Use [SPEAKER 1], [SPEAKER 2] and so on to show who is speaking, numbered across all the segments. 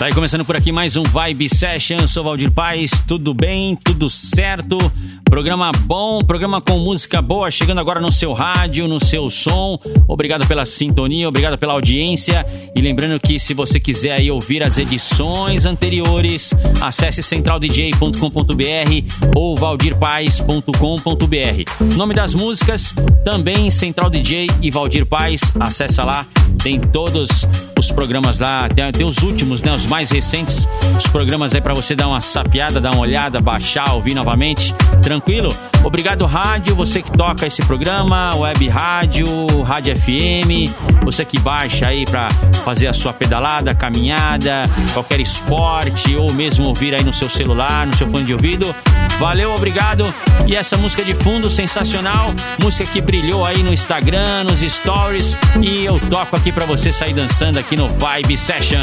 [SPEAKER 1] Tá aí começando por aqui mais um Vibe Session. sou Valdir Paz, tudo bem? Tudo certo? Programa bom, programa com música boa, chegando agora no seu rádio, no seu som. Obrigado pela sintonia, obrigado pela audiência. E lembrando que se você quiser aí ouvir as edições anteriores, acesse centraldj.com.br ou valdirpaz.com.br. Nome das músicas também Central DJ e Valdir Paz. Acessa lá, tem todos os programas lá, tem, tem os últimos, né? Os mais recentes, os programas aí para você dar uma sapiada, dar uma olhada, baixar, ouvir novamente. Tranquilo? Obrigado, rádio, você que toca esse programa, web rádio, rádio FM, você que baixa aí para fazer a sua pedalada, caminhada, qualquer esporte ou mesmo ouvir aí no seu celular, no seu fone de ouvido. Valeu, obrigado. E essa música de fundo sensacional, música que brilhou aí no Instagram, nos stories e eu toco aqui para você sair dançando aqui no Vibe Session.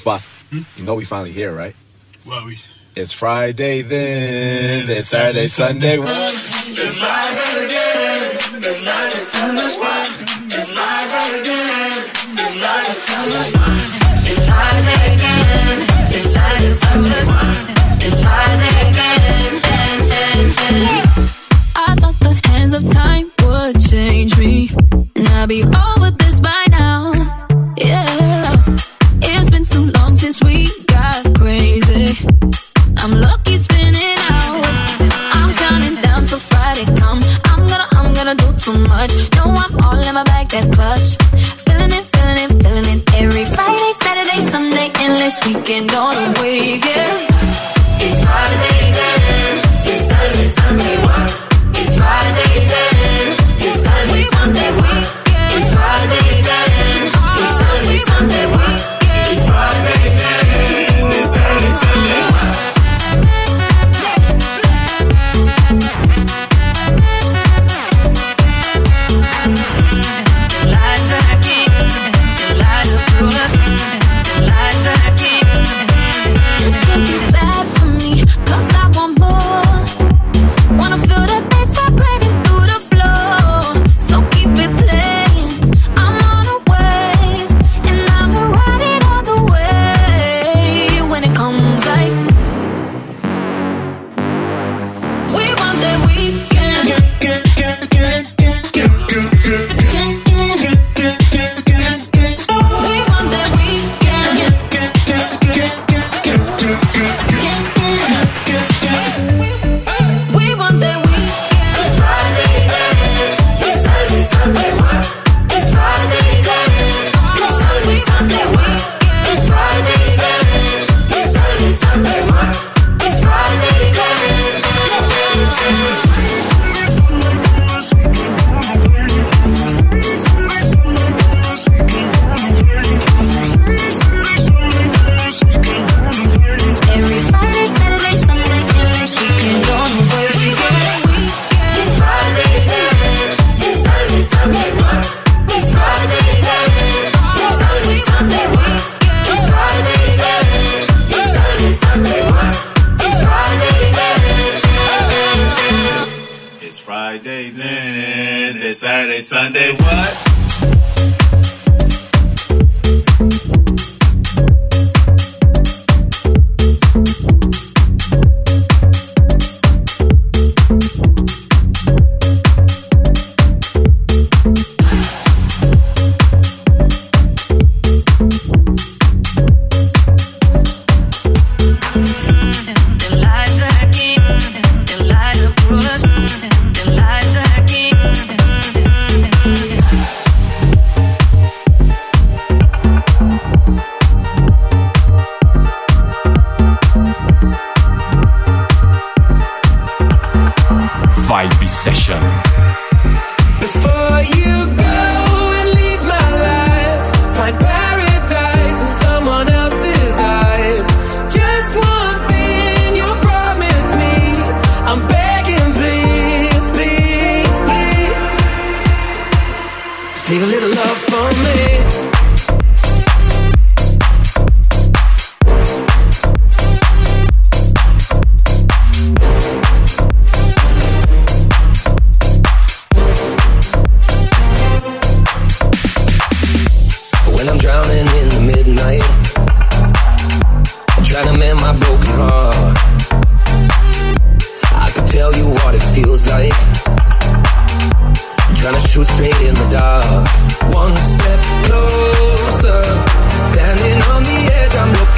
[SPEAKER 2] Mufasa. Hmm? You know we finally here, right?
[SPEAKER 3] Well, we.
[SPEAKER 2] It's Friday then. It's Saturday, Sunday. It's live again. It's live. It's
[SPEAKER 4] when I'm drowning in
[SPEAKER 5] the midnight. I'm trying to mend my broken heart. I could tell you what it feels like. I'm
[SPEAKER 6] trying to shoot straight in the dark.
[SPEAKER 5] One
[SPEAKER 6] step closer, standing on
[SPEAKER 7] the edge. I'm looking.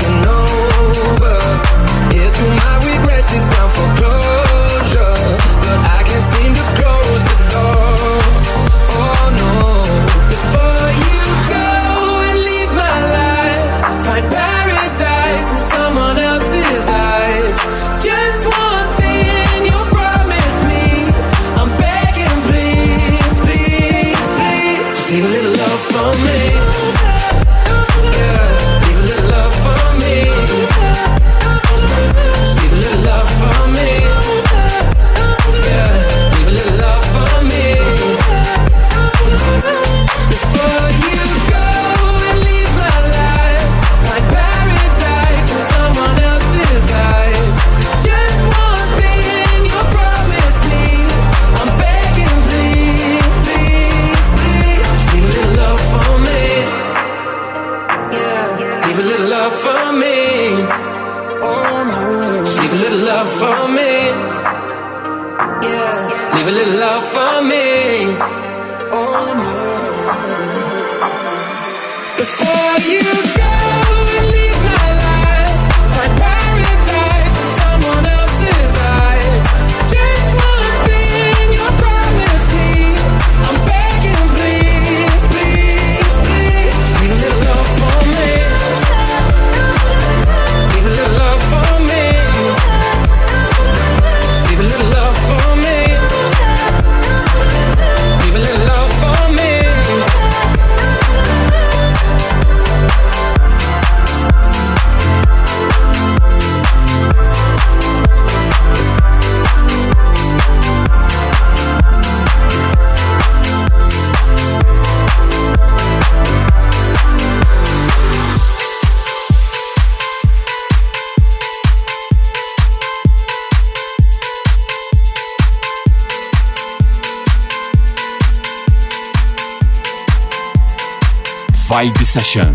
[SPEAKER 7] Session.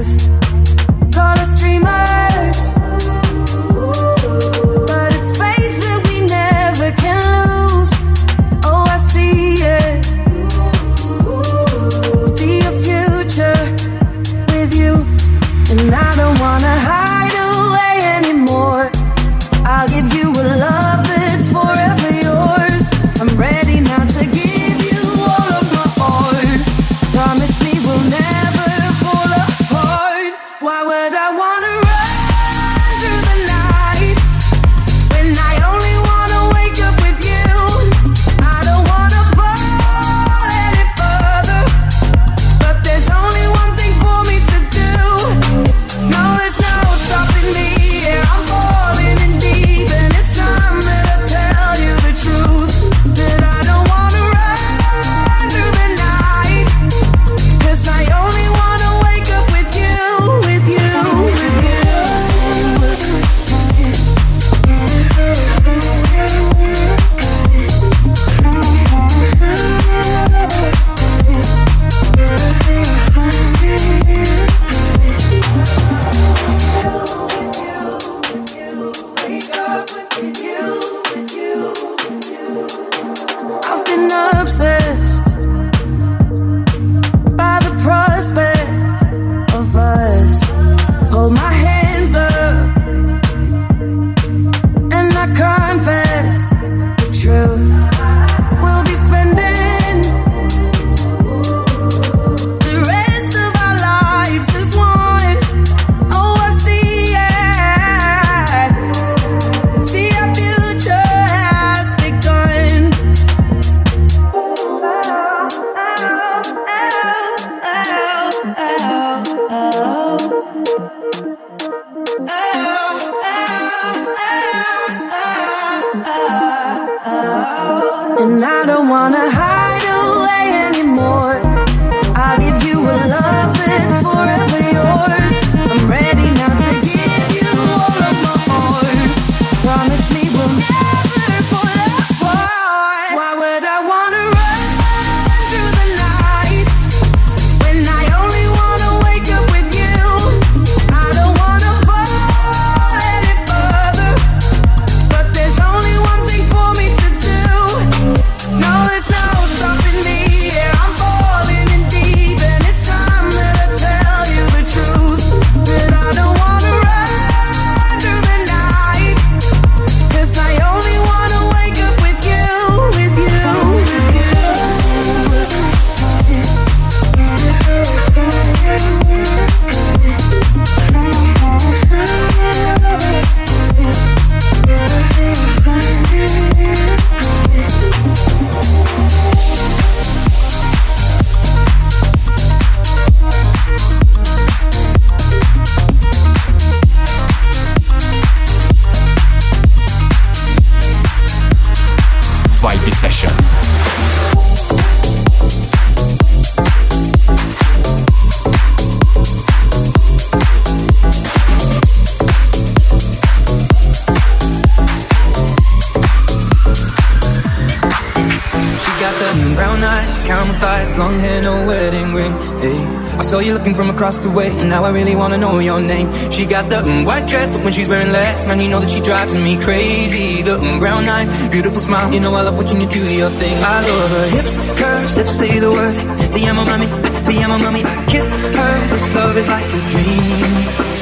[SPEAKER 7] from across the way, and now I really wanna know your name. She got the mm, white dress, but when she's wearing less, man, you know that she drives me crazy. The mm, brown eyes, beautiful smile, you know I love watching you do your thing. I love her hips, curves, lips say the words. Te amo, mommy, te amo, mommy. I kiss her. This love is like a dream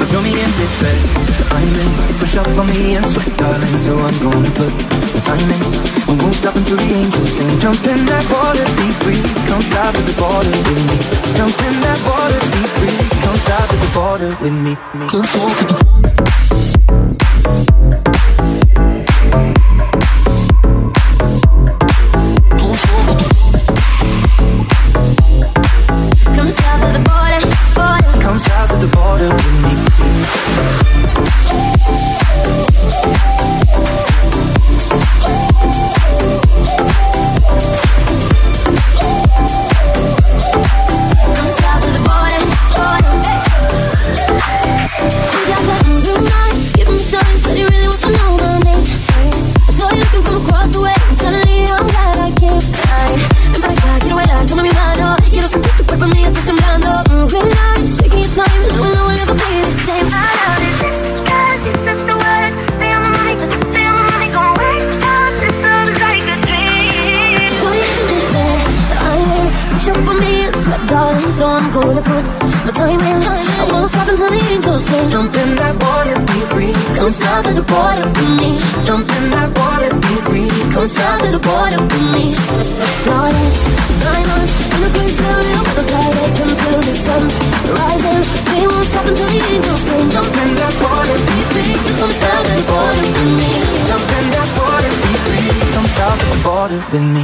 [SPEAKER 7] throw me in this bed I'm in, push up on me and sweat, darling So I'm gonna put the time in I won't stop until the angels sing Jump in that water, be free Come south of the border with me Jump in that water, be free Come south of the border with me
[SPEAKER 8] Close I'm gonna put my time in. I won't stop until the angels sing.
[SPEAKER 7] Jump in that water, be free.
[SPEAKER 8] Come south of the border with me.
[SPEAKER 7] Jump in that water, be free.
[SPEAKER 8] Come south of the border with me. Flawless, diamonds, and the green feeling. Cause I dance until the sun rising. They won't stop until the angels sing.
[SPEAKER 7] Jump in that water, be free.
[SPEAKER 8] Come south of the border with me.
[SPEAKER 7] Jump in that water, be free. Come south of the border with me.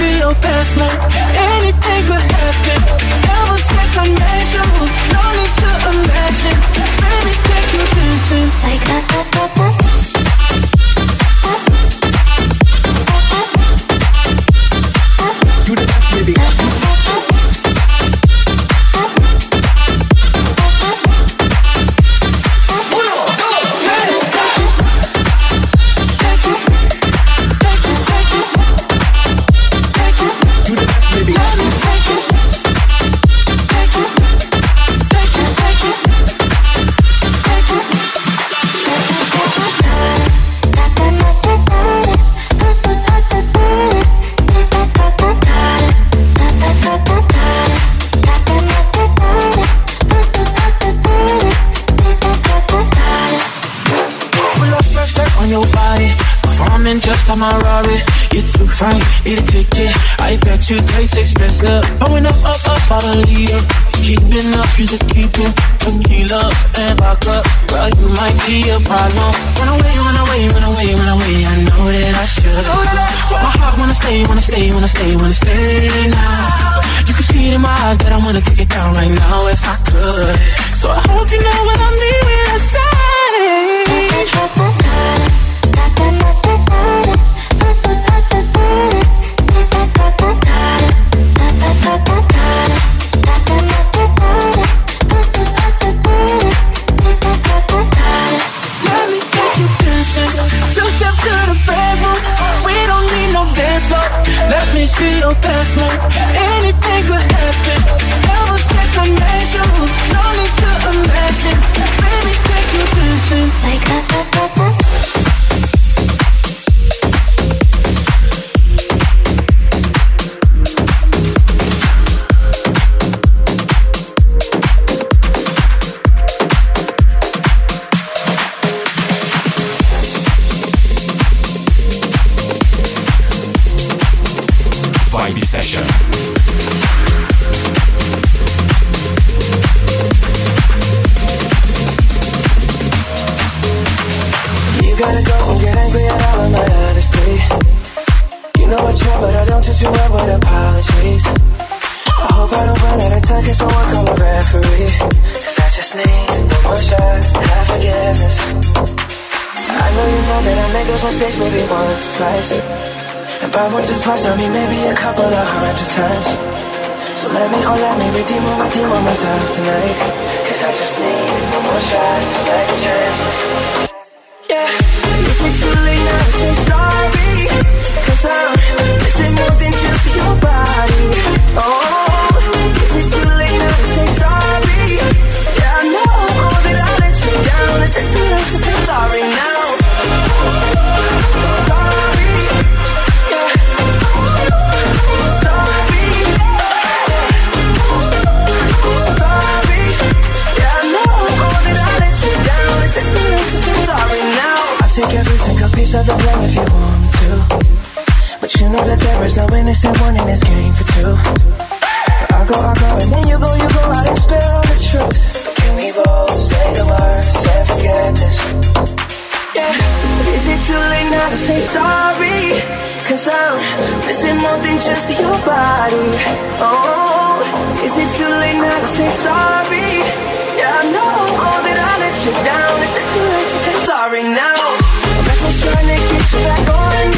[SPEAKER 7] be
[SPEAKER 9] your best man. Anything could happen. see your
[SPEAKER 10] past life go, I go, and then you go, you go out and spill the truth. Can we both say the words and forget this? Yeah. Is it too late now to say sorry? Cause I'm missing more than just your body. Oh, is it too late now to say sorry? Yeah, I know that I let you down. Is it too late to say sorry now? I'm just trying to get you back on.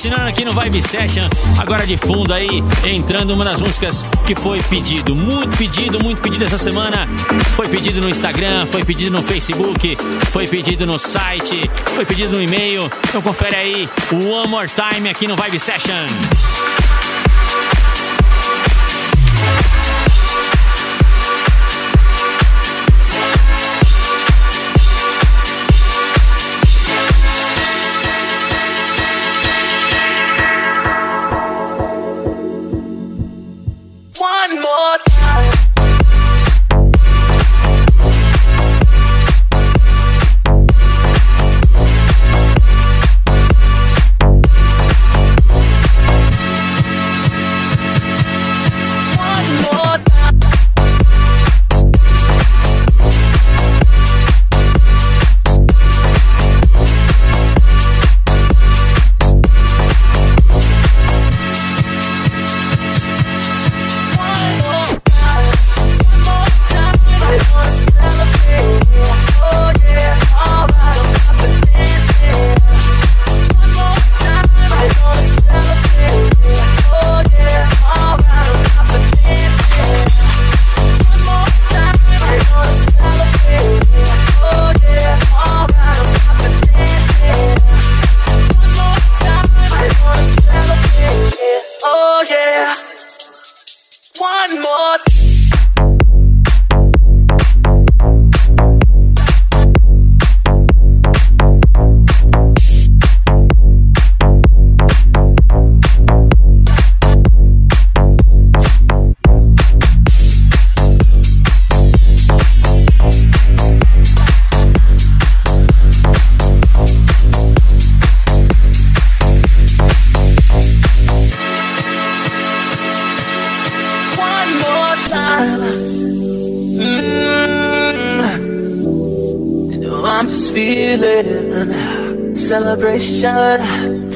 [SPEAKER 1] Platinando aqui no Vibe Session. Agora de fundo aí, entrando uma das músicas que foi pedido, muito pedido, muito pedido essa semana. Foi pedido no Instagram, foi pedido no Facebook, foi pedido no site, foi pedido no e-mail. Então confere aí, One More Time aqui no Vibe Session.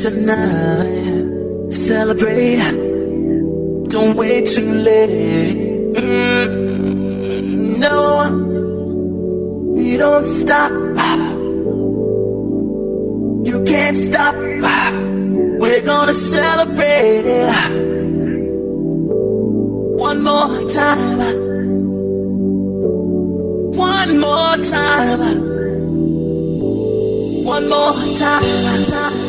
[SPEAKER 11] tonight. Celebrate. Don't wait too late. Mm, no, you don't stop. You can't stop. We're gonna celebrate one more time. One more time. One more time.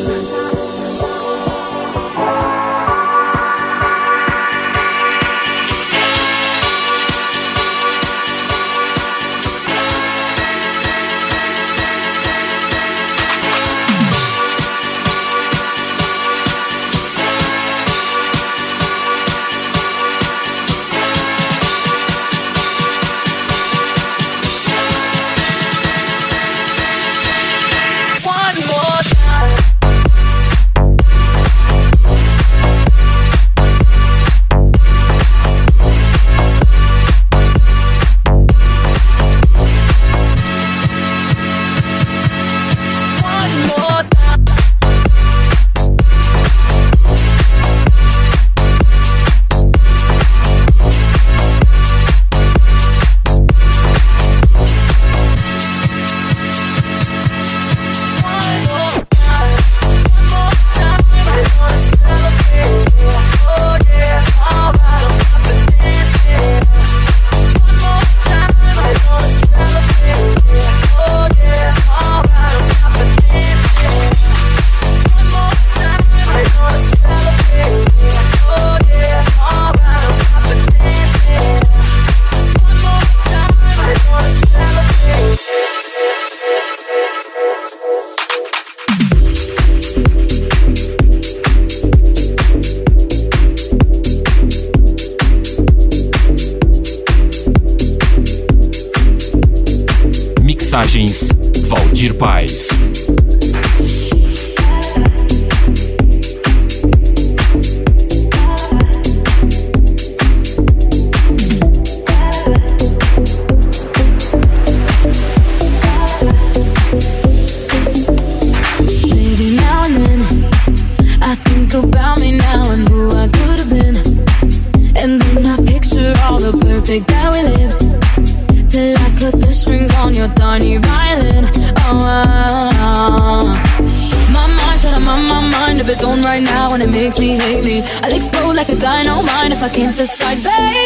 [SPEAKER 11] I
[SPEAKER 2] can't decide,
[SPEAKER 11] babe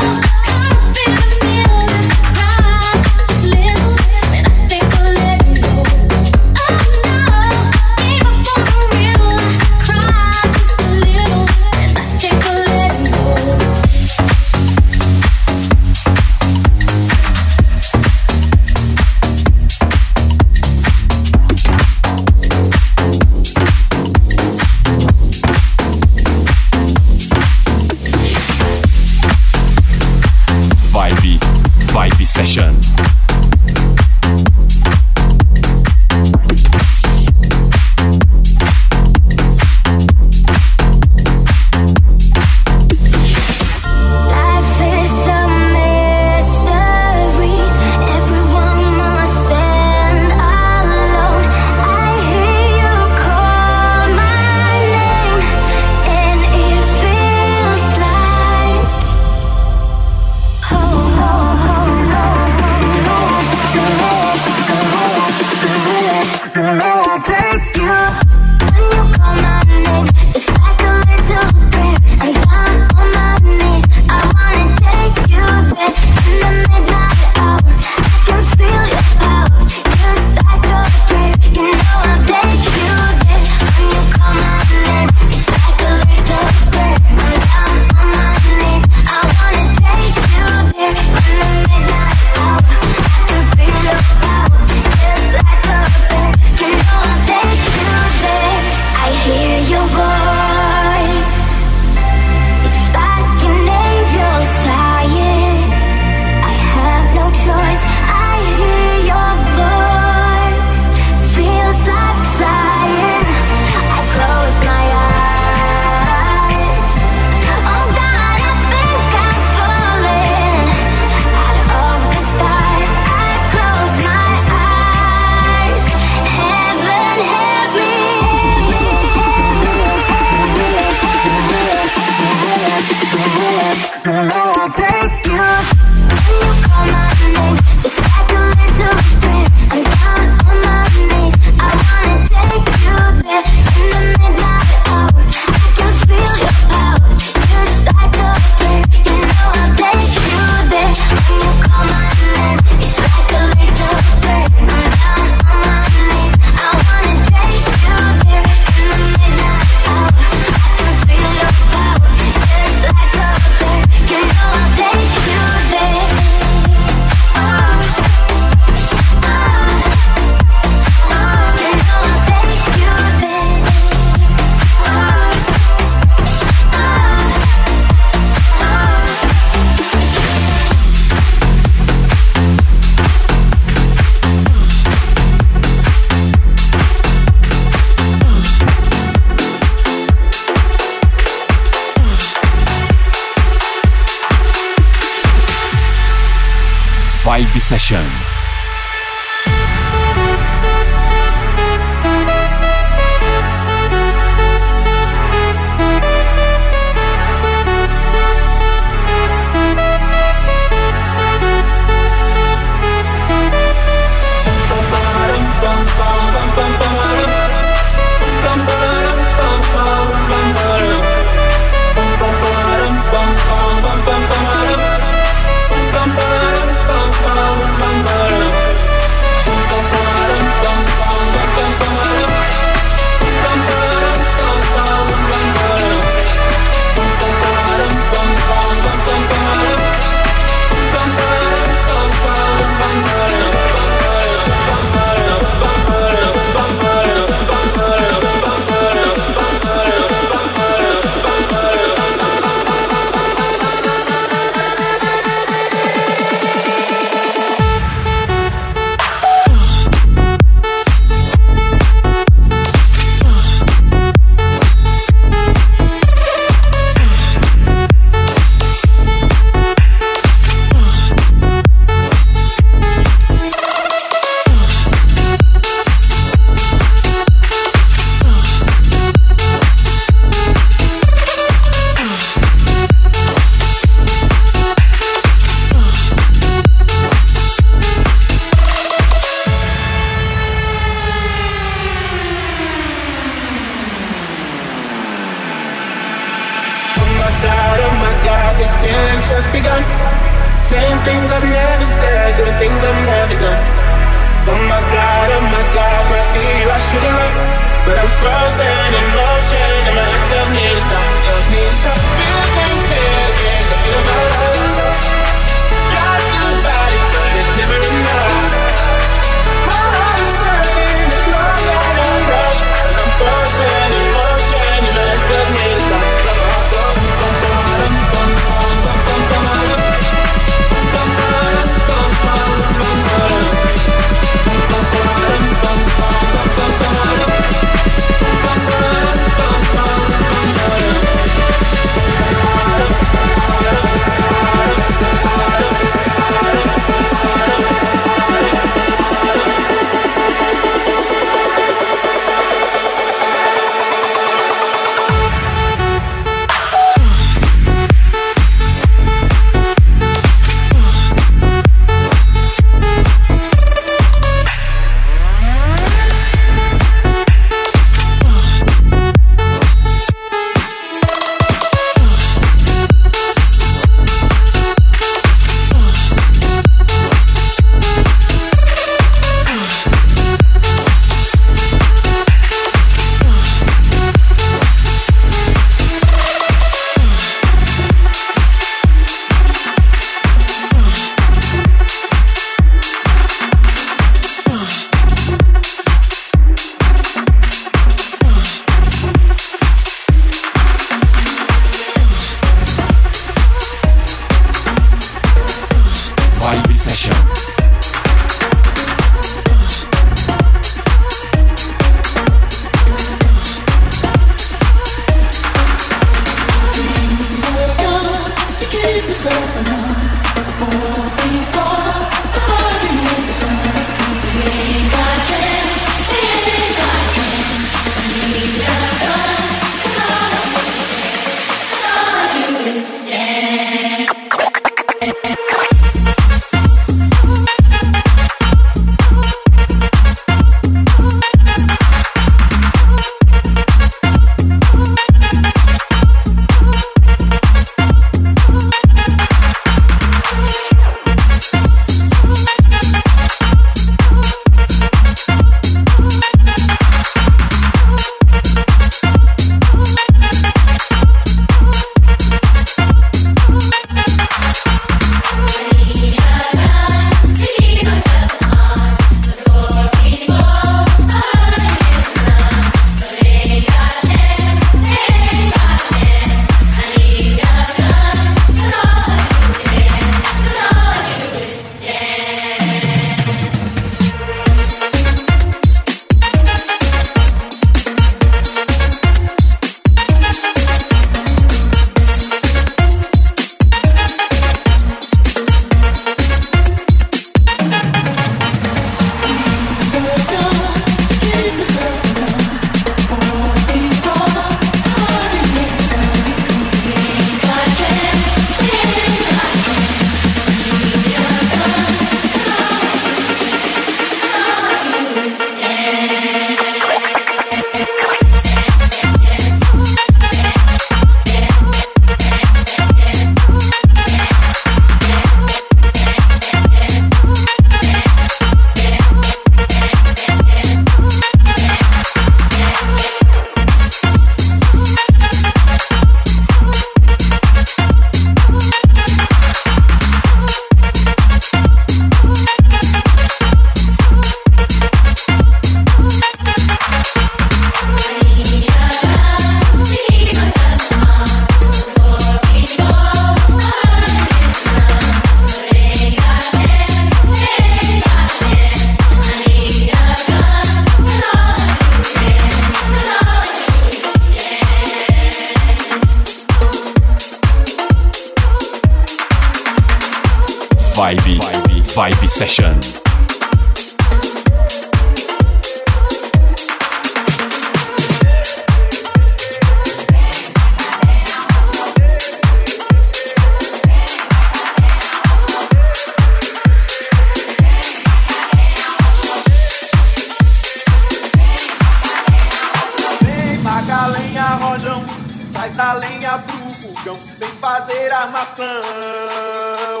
[SPEAKER 11] coração.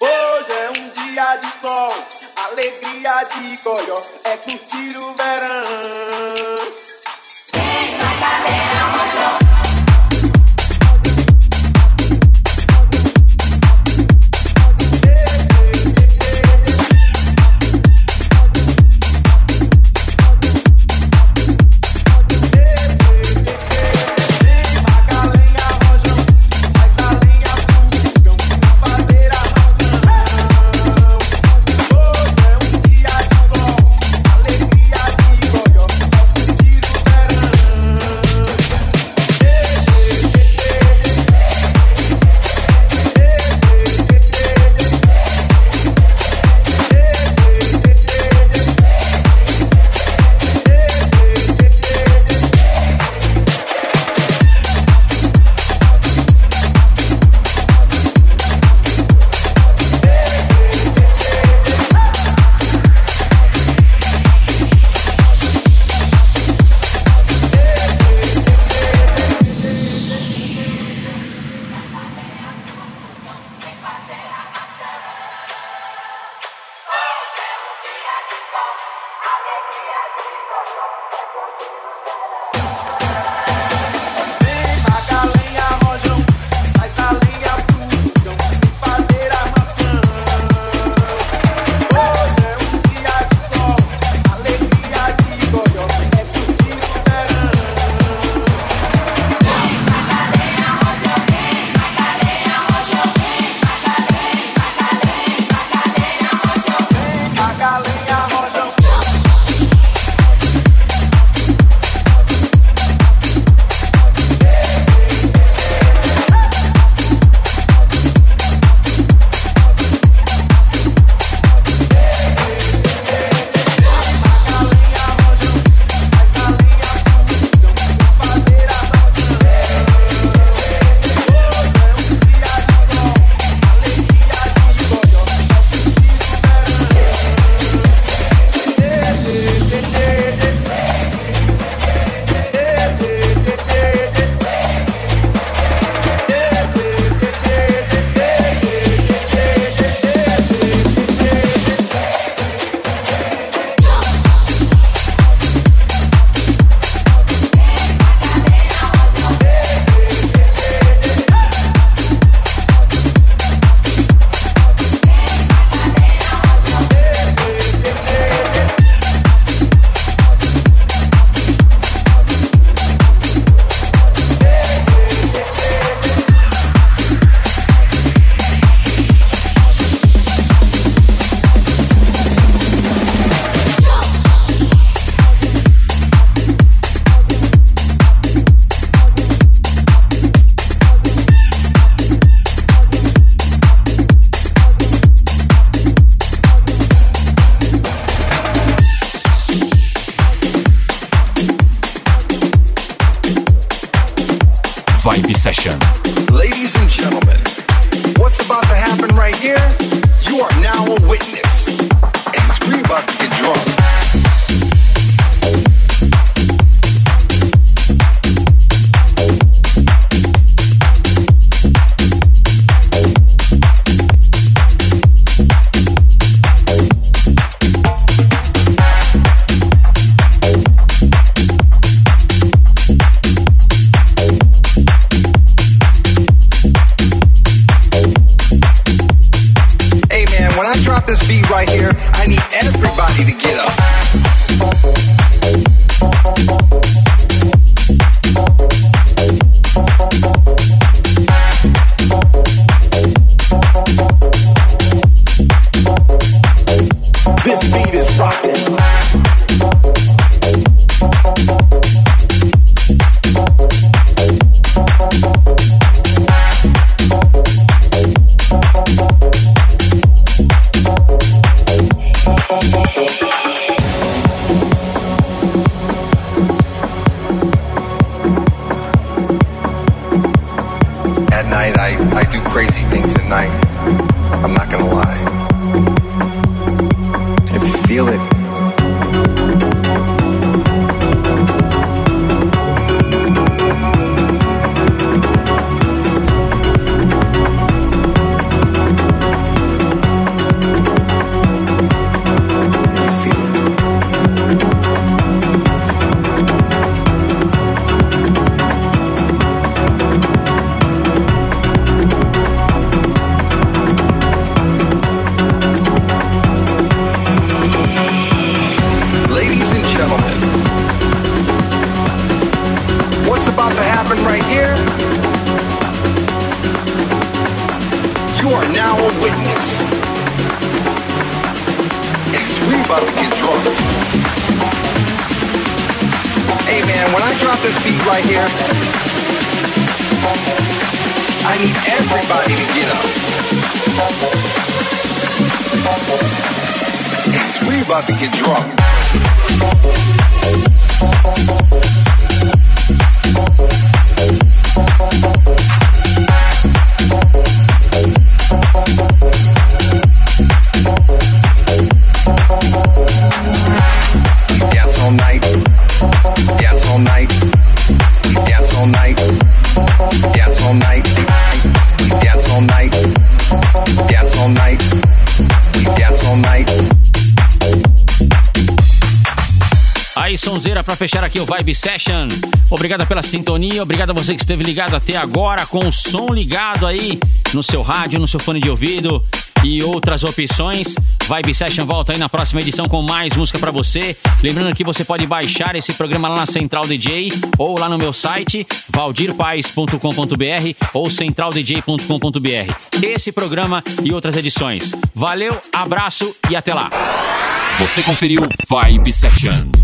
[SPEAKER 11] Hoje é um dia de sol, alegria de goió, é curtir o verão.
[SPEAKER 12] Vibe Session.
[SPEAKER 13] Ladies and gentlemen, what's about to happen right here? You are now a witness. And scream about to get drunk.
[SPEAKER 1] fechar aqui o Vibe Session. Obrigado pela sintonia, obrigado a você que esteve ligado até agora com o som ligado aí no seu rádio, no seu fone de ouvido e outras opções. Vibe Session volta aí na próxima edição com mais música para você. Lembrando que você pode baixar esse programa lá na Central DJ ou lá no meu site valdirpaes.com.br ou centraldj.com.br. Esse programa e outras edições. Valeu, abraço e até lá.
[SPEAKER 14] Você conferiu Vibe Session.